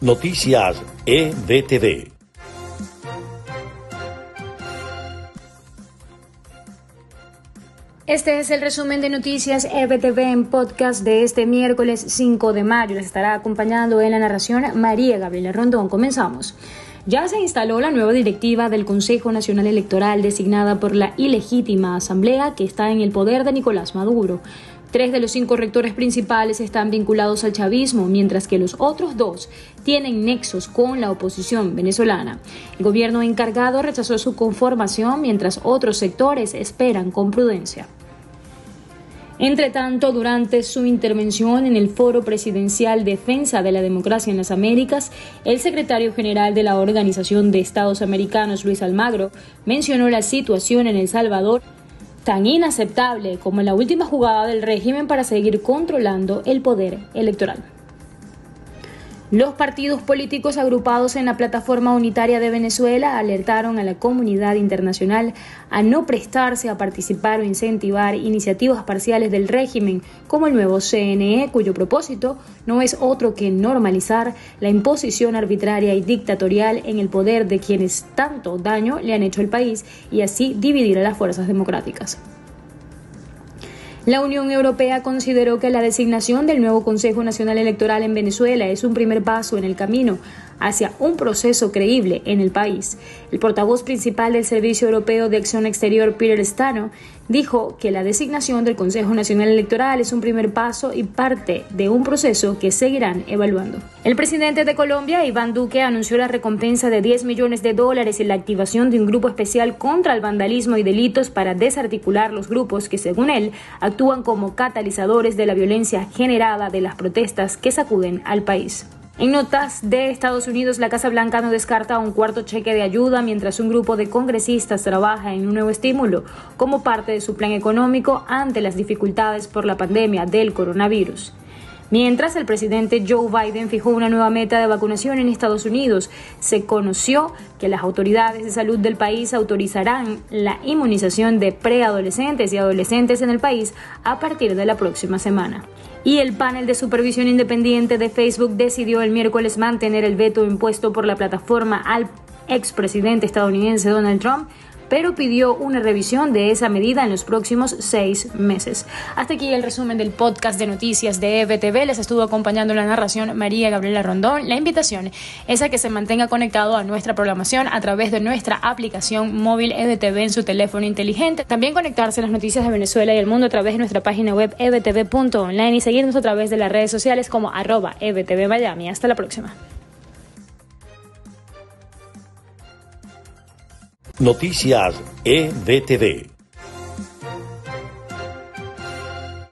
Noticias EBTV. Este es el resumen de noticias EBTV en podcast de este miércoles 5 de mayo. Les estará acompañando en la narración María Gabriela Rondón. Comenzamos. Ya se instaló la nueva directiva del Consejo Nacional Electoral designada por la ilegítima Asamblea que está en el poder de Nicolás Maduro. Tres de los cinco rectores principales están vinculados al chavismo, mientras que los otros dos tienen nexos con la oposición venezolana. El gobierno encargado rechazó su conformación, mientras otros sectores esperan con prudencia. Entre tanto, durante su intervención en el Foro Presidencial Defensa de la Democracia en las Américas, el secretario general de la Organización de Estados Americanos, Luis Almagro, mencionó la situación en El Salvador tan inaceptable como la última jugada del régimen para seguir controlando el poder electoral. Los partidos políticos agrupados en la Plataforma Unitaria de Venezuela alertaron a la comunidad internacional a no prestarse a participar o incentivar iniciativas parciales del régimen como el nuevo CNE, cuyo propósito no es otro que normalizar la imposición arbitraria y dictatorial en el poder de quienes tanto daño le han hecho al país y así dividir a las fuerzas democráticas. La Unión Europea consideró que la designación del nuevo Consejo Nacional Electoral en Venezuela es un primer paso en el camino hacia un proceso creíble en el país. El portavoz principal del Servicio Europeo de Acción Exterior, Peter Stano, dijo que la designación del Consejo Nacional Electoral es un primer paso y parte de un proceso que seguirán evaluando. El presidente de Colombia, Iván Duque, anunció la recompensa de 10 millones de dólares y la activación de un grupo especial contra el vandalismo y delitos para desarticular los grupos que, según él, como catalizadores de la violencia generada de las protestas que sacuden al país. En notas de Estados Unidos, la Casa Blanca no descarta un cuarto cheque de ayuda mientras un grupo de congresistas trabaja en un nuevo estímulo como parte de su plan económico ante las dificultades por la pandemia del coronavirus. Mientras el presidente Joe Biden fijó una nueva meta de vacunación en Estados Unidos, se conoció que las autoridades de salud del país autorizarán la inmunización de preadolescentes y adolescentes en el país a partir de la próxima semana. Y el panel de supervisión independiente de Facebook decidió el miércoles mantener el veto impuesto por la plataforma al expresidente estadounidense Donald Trump pero pidió una revisión de esa medida en los próximos seis meses. Hasta aquí el resumen del podcast de noticias de EBTV. Les estuvo acompañando la narración María Gabriela Rondón. La invitación es a que se mantenga conectado a nuestra programación a través de nuestra aplicación móvil EBTV en su teléfono inteligente. También conectarse a las noticias de Venezuela y el mundo a través de nuestra página web ebtv.online y seguirnos a través de las redes sociales como arroba ebtv Miami. Hasta la próxima. Noticias EBTV.